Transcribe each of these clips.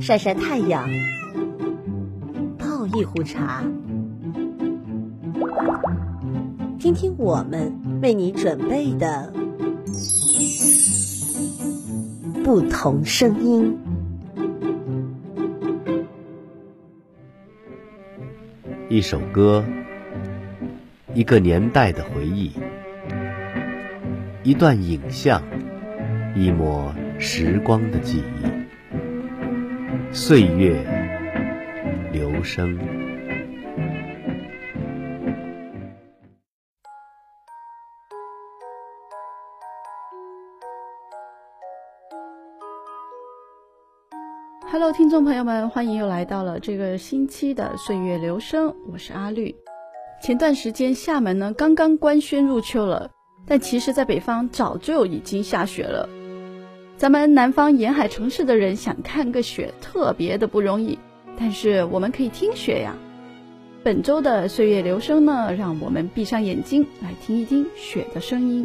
晒晒太阳，泡一壶茶，听听我们为你准备的不同声音。一首歌，一个年代的回忆，一段影像，一抹时光的记忆。岁月流声。Hello，听众朋友们，欢迎又来到了这个星期的岁月流声，我是阿绿。前段时间厦门呢刚刚官宣入秋了，但其实在北方早就已经下雪了。咱们南方沿海城市的人想看个雪，特别的不容易。但是我们可以听雪呀。本周的岁月留声呢，让我们闭上眼睛来听一听雪的声音。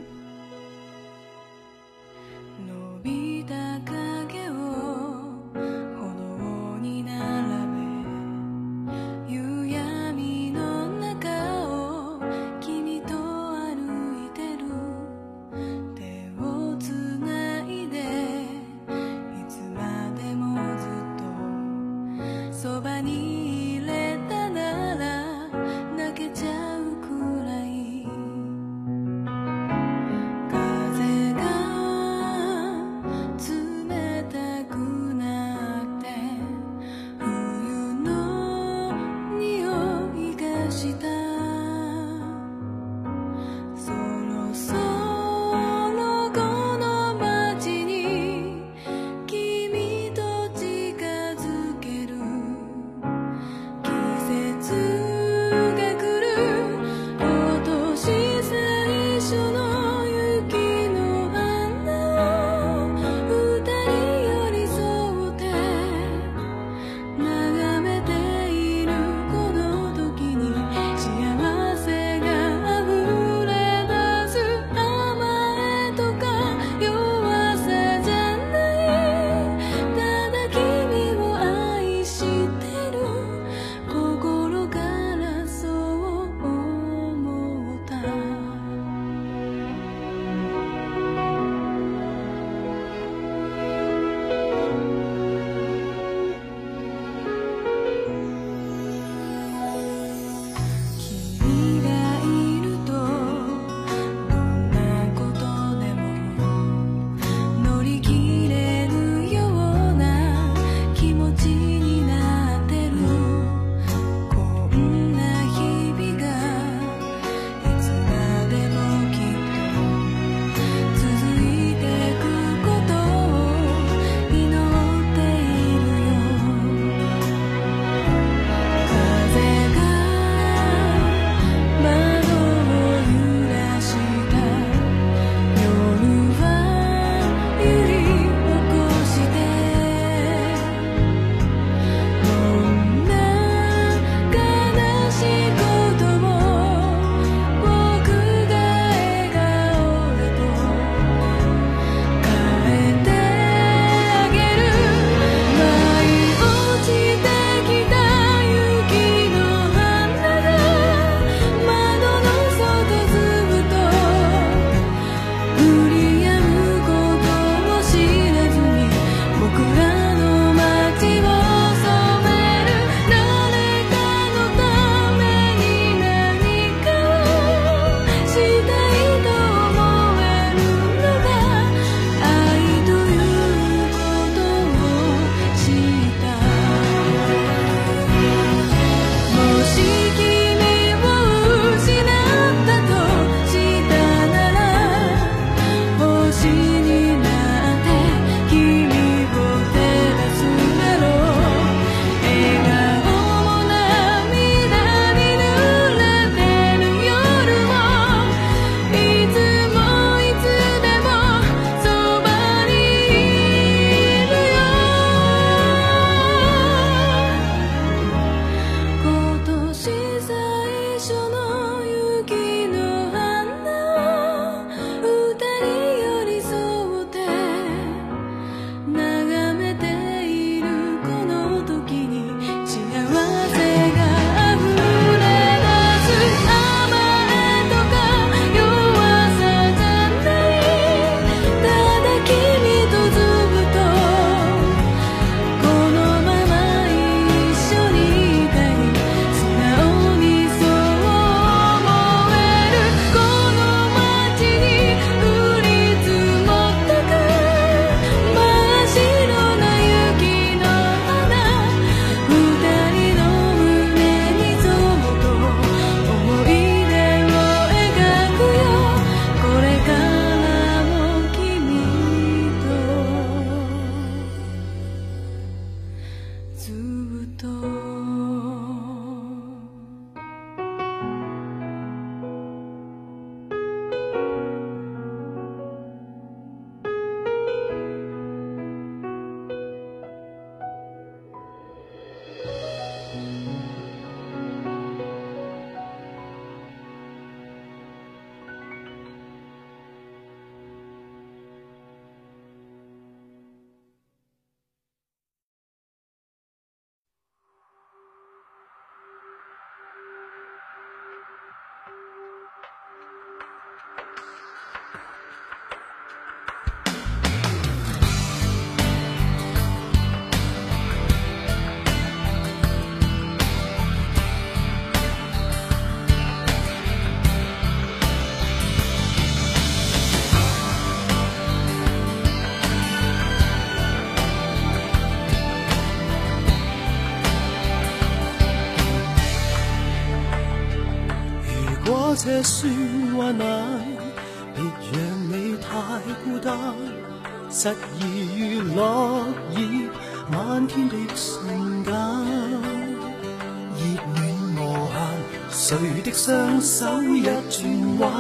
这算患难，别让你太孤单。失意如落叶，漫天的瞬间，热暖无限，谁的双手一转弯，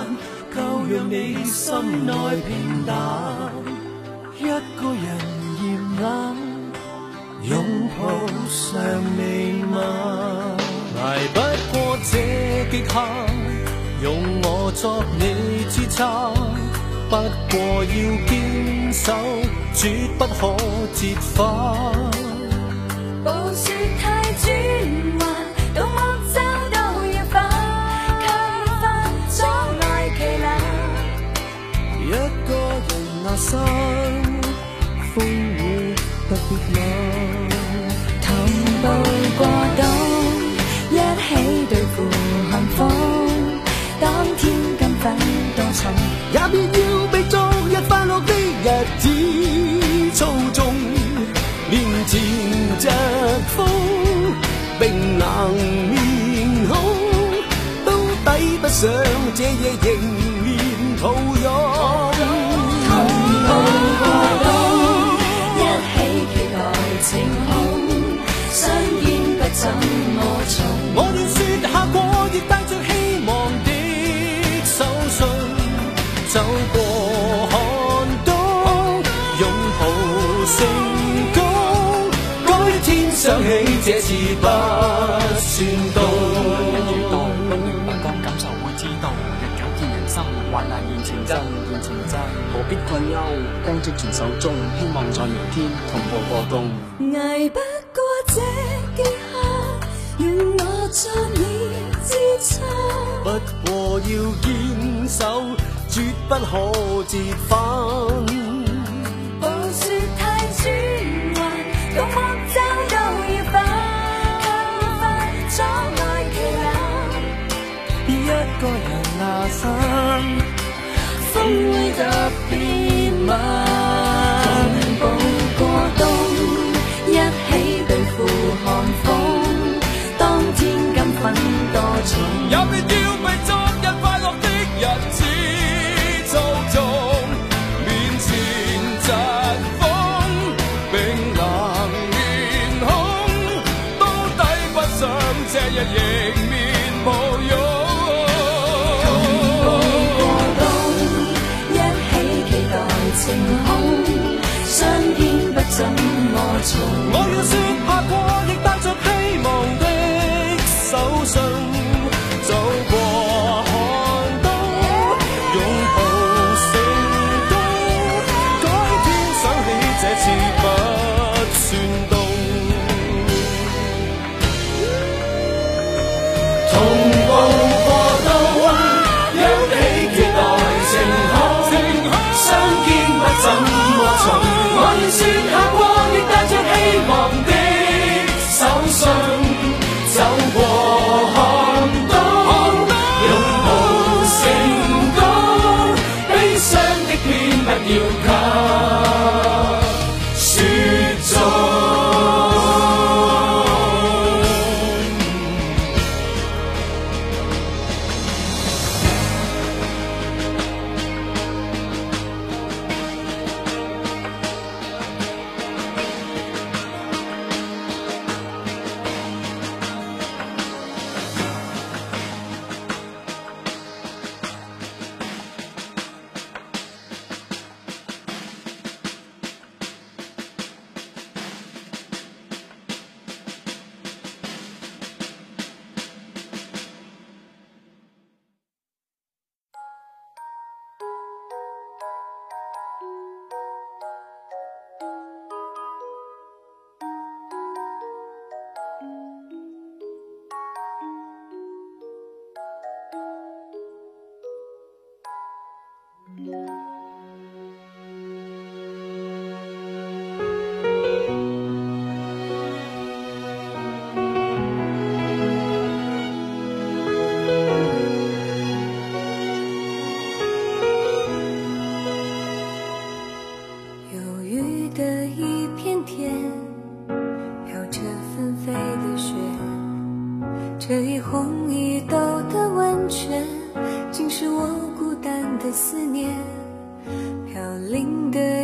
够让你心内平淡。一个人嫌冷，拥抱尚未晚，挨不过这极限。用我作你支撑，不过要坚守，绝不可折返。暴雪太转弯，到莫走到一返，吸翻阻碍奇难。一个人那山，别要被昨日快乐的日子操纵。面前疾风，冰冷面孔，都抵不上这夜迎面抱拥。同步过冬，一起期待晴空，相见不怎这次不算到。一遇到不暖不光，感受会知道。日久见人心，患难见情真，见情真。何必困忧？光积存手中，希望在明天同步过冬。挨不过这极限，让我作你支撑。不过要坚守。绝不可折返。暴雪太转弯，到风会特别慢。同步过冬，一起对付寒风。当天金粉多重，也必要被这一红一豆的温泉，竟是我孤单的思念。飘零的。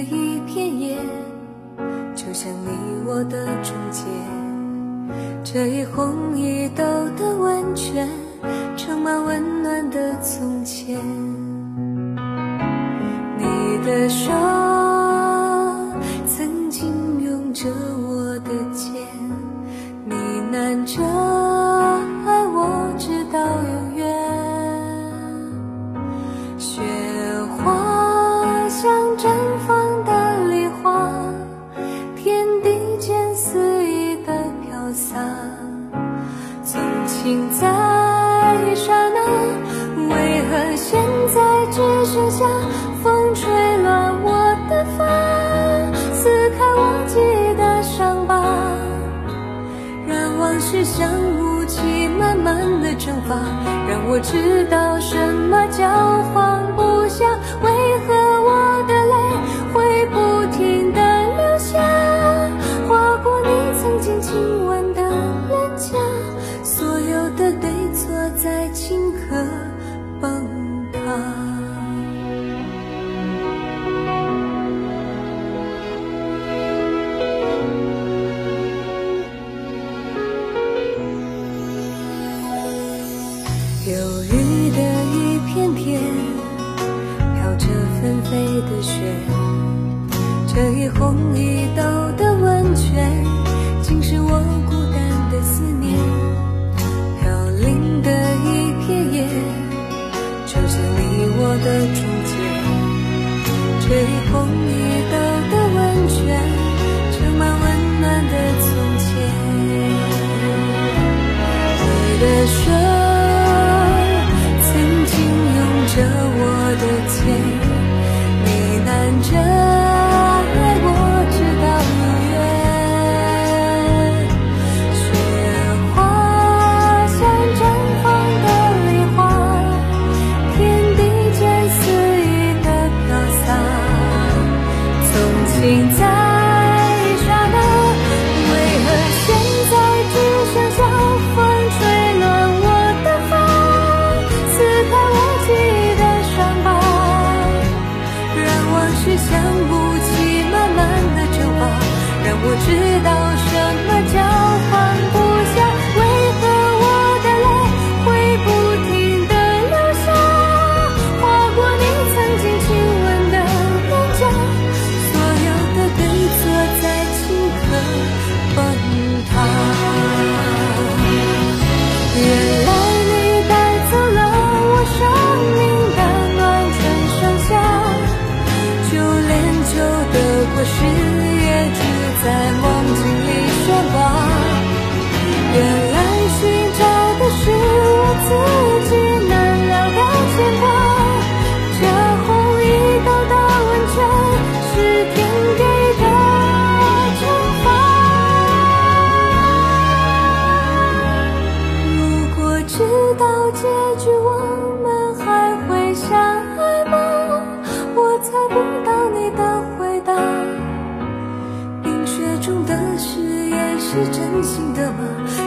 怎么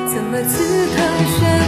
怎么此刻深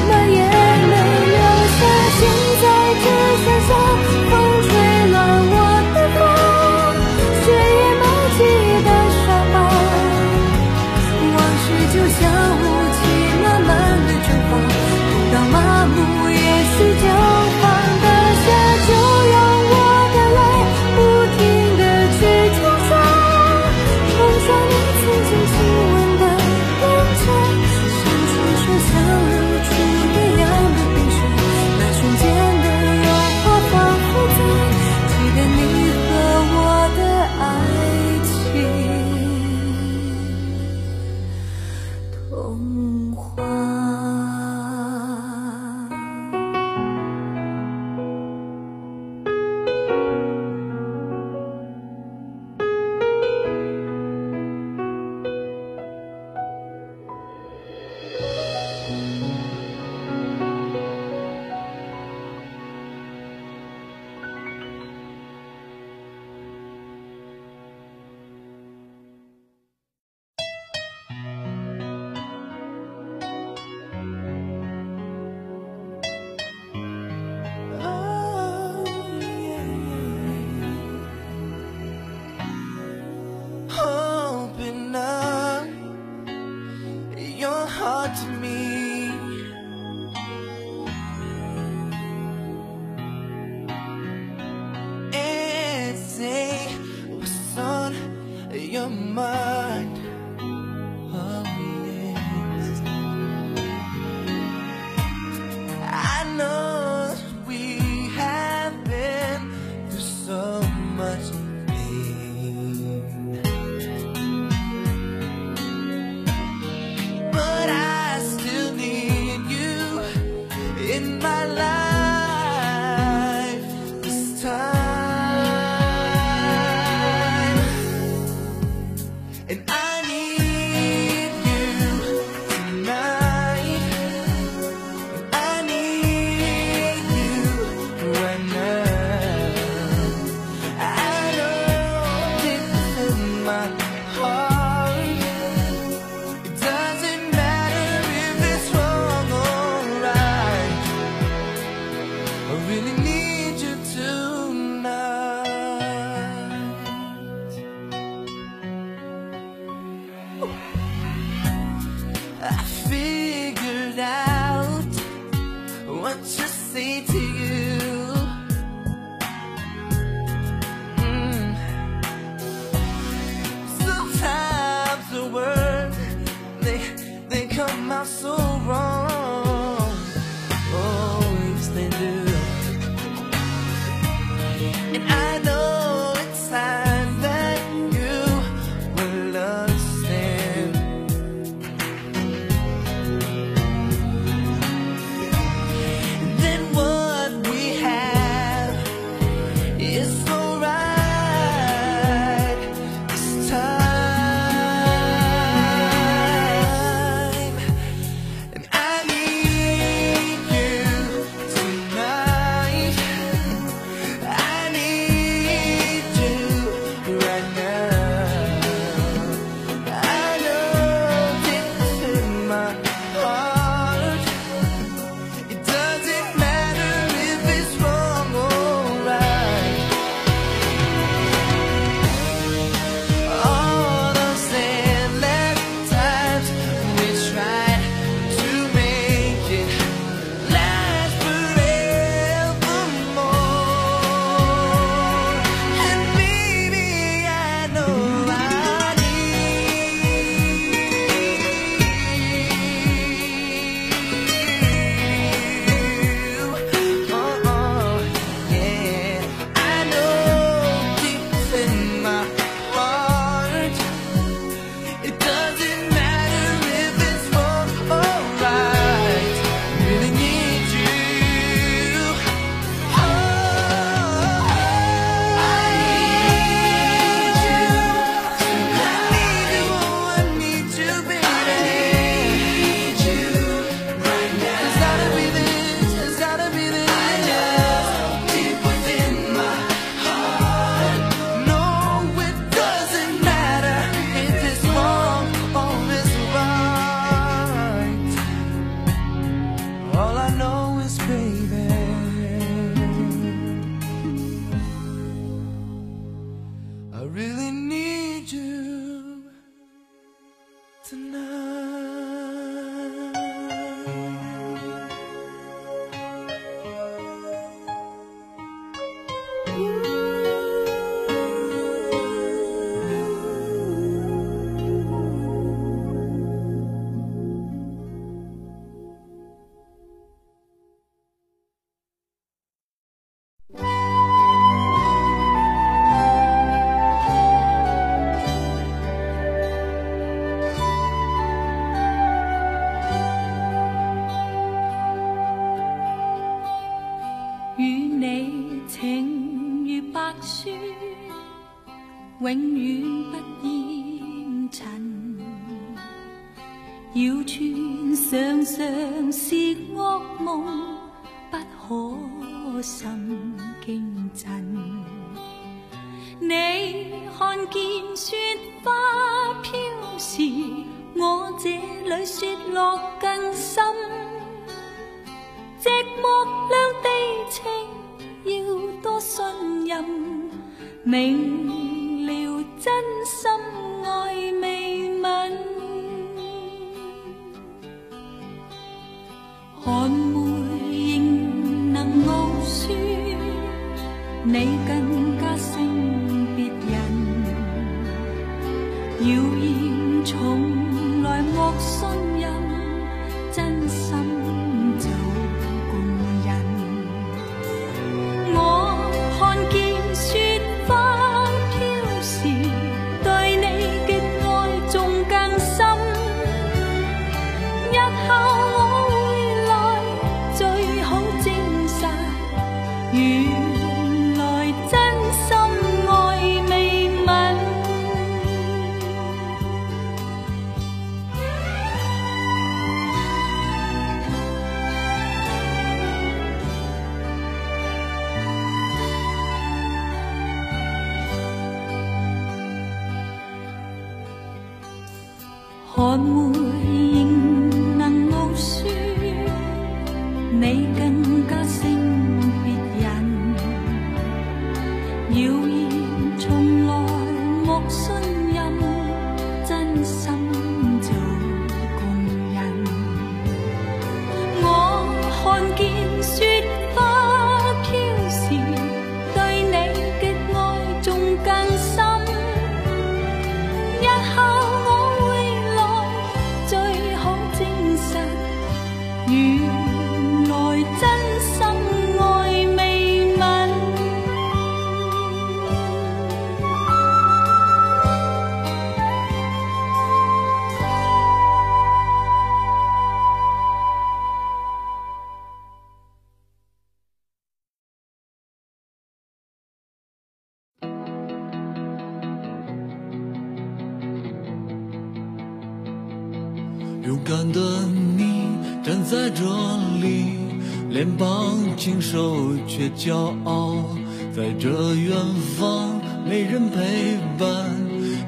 别骄傲在这远方没人陪伴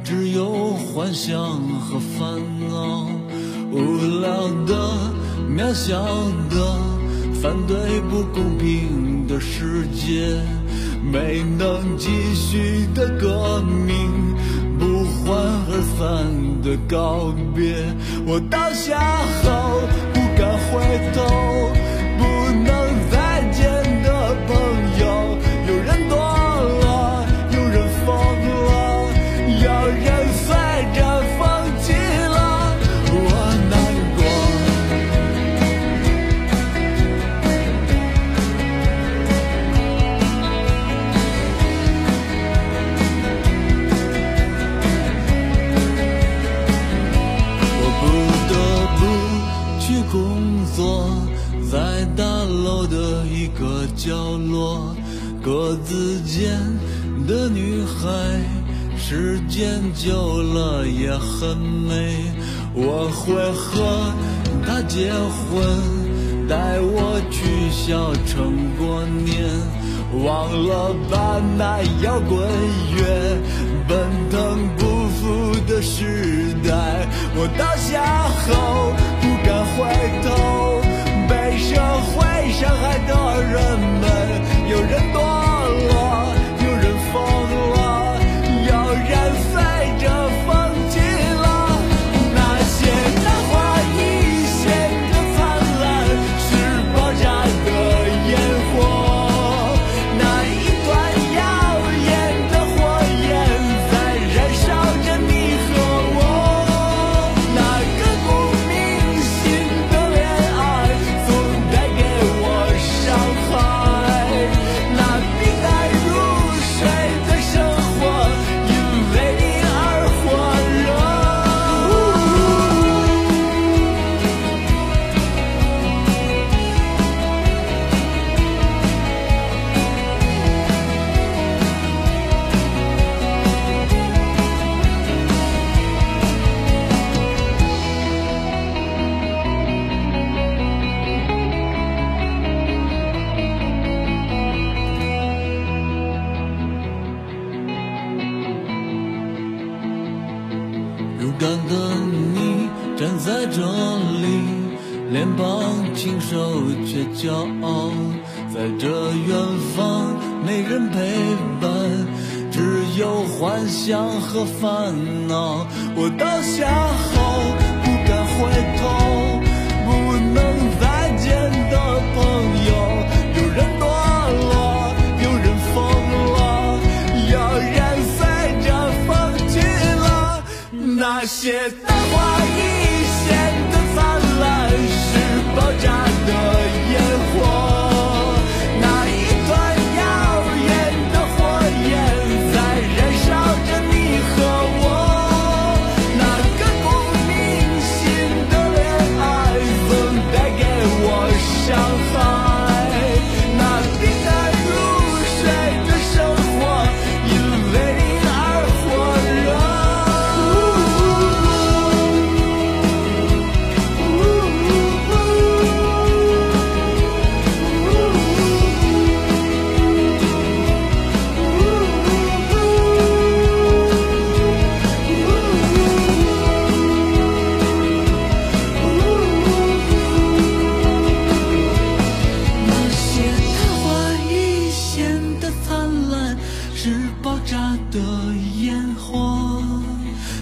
只有幻想和烦恼。无聊的渺小的反对不公平的世界。没能继续的革命不欢而散的告别。我倒下后不敢回头摇滚。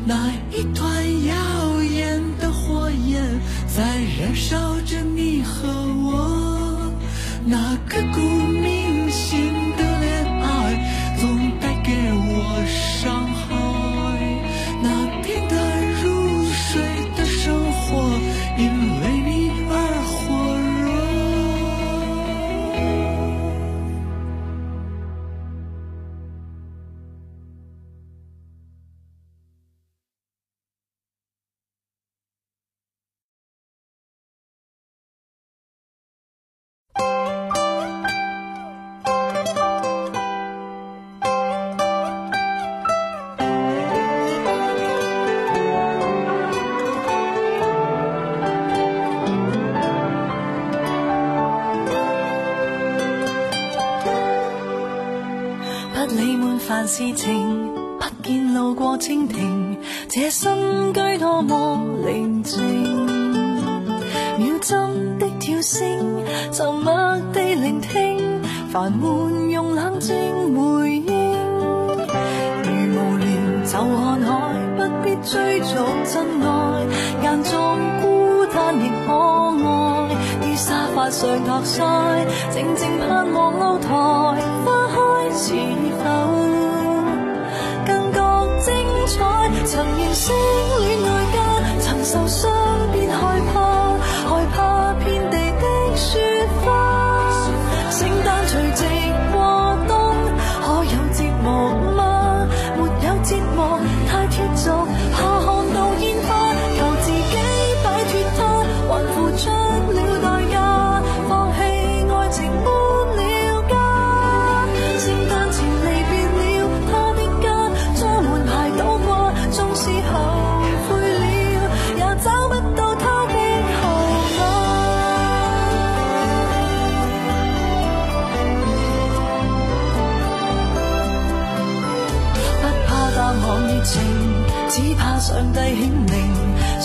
night. 情，不见路过蜻蜓，这新居多么宁静。秒针的跳声，沉默地聆听，烦闷用冷静回应。如无聊就看海，不必追逐真爱，间中孤单亦可爱。于沙发上托腮，静静盼望露台花开是否曾认识恋爱家，曾受伤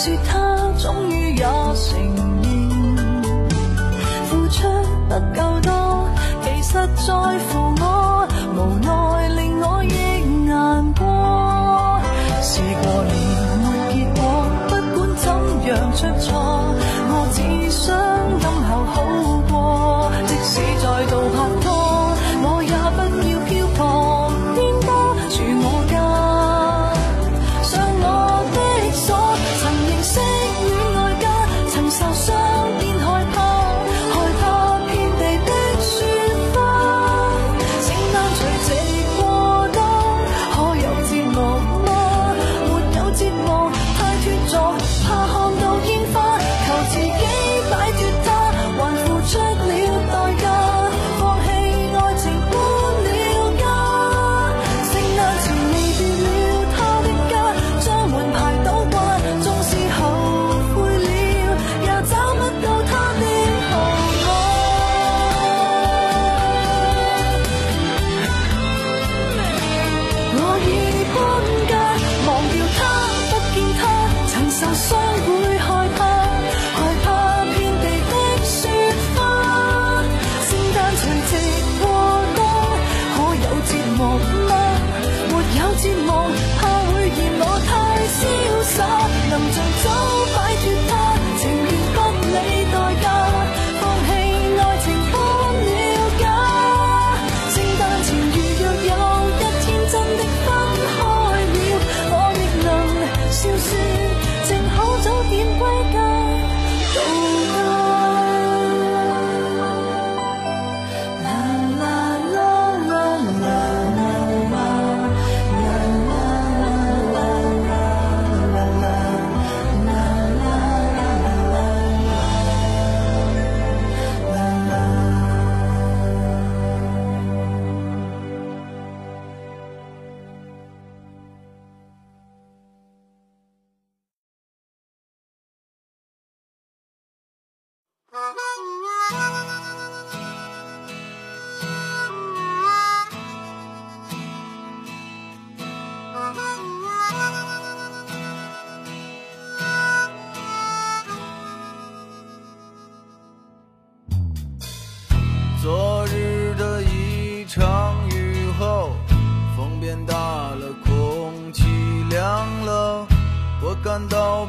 说他终于也承认，付出不够多，其实在乎我，无奈令我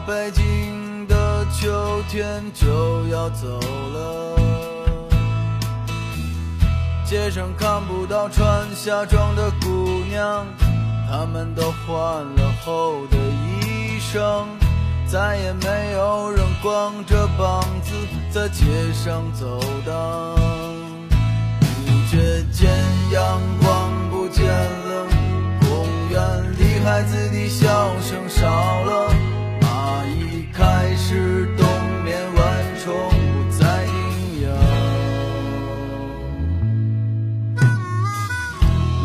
北京的秋天就要走了。街上看不到穿夏装的姑娘，她们都换了厚的衣裳，再也没有人光着膀子在街上走荡。不觉间，阳光不见了，公园里孩子的笑声少了，开始冬眠，蚊虫不再叮咬。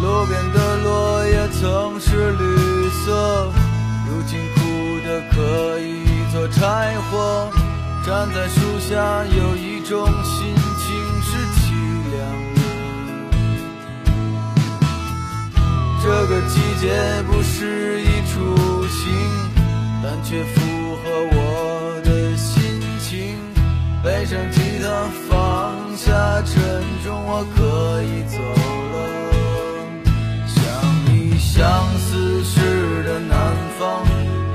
路边的落叶曾是绿色，如今枯的可以做柴火。站在树下，有一种心情是凄凉。这个季节不适宜出行，但却我可以走了。像你相思时的南方，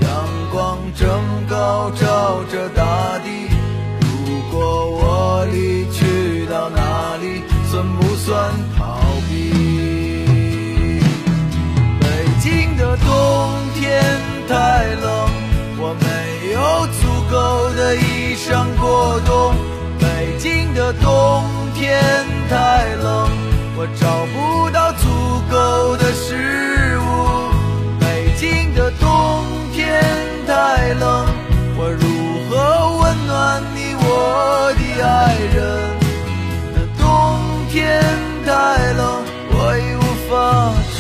阳光正高照着大地。如果我离去到哪里，算不算逃避？北京的冬天太冷，我没有足够的衣裳过冬。北京的冬天太冷，我找不到足够的食物。北京的冬天太冷，我如何温暖你，我的爱人？那冬天太冷，我已无法承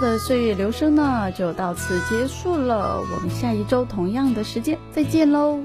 的岁月流声呢就到此结束了，我们下一周同样的时间再见喽。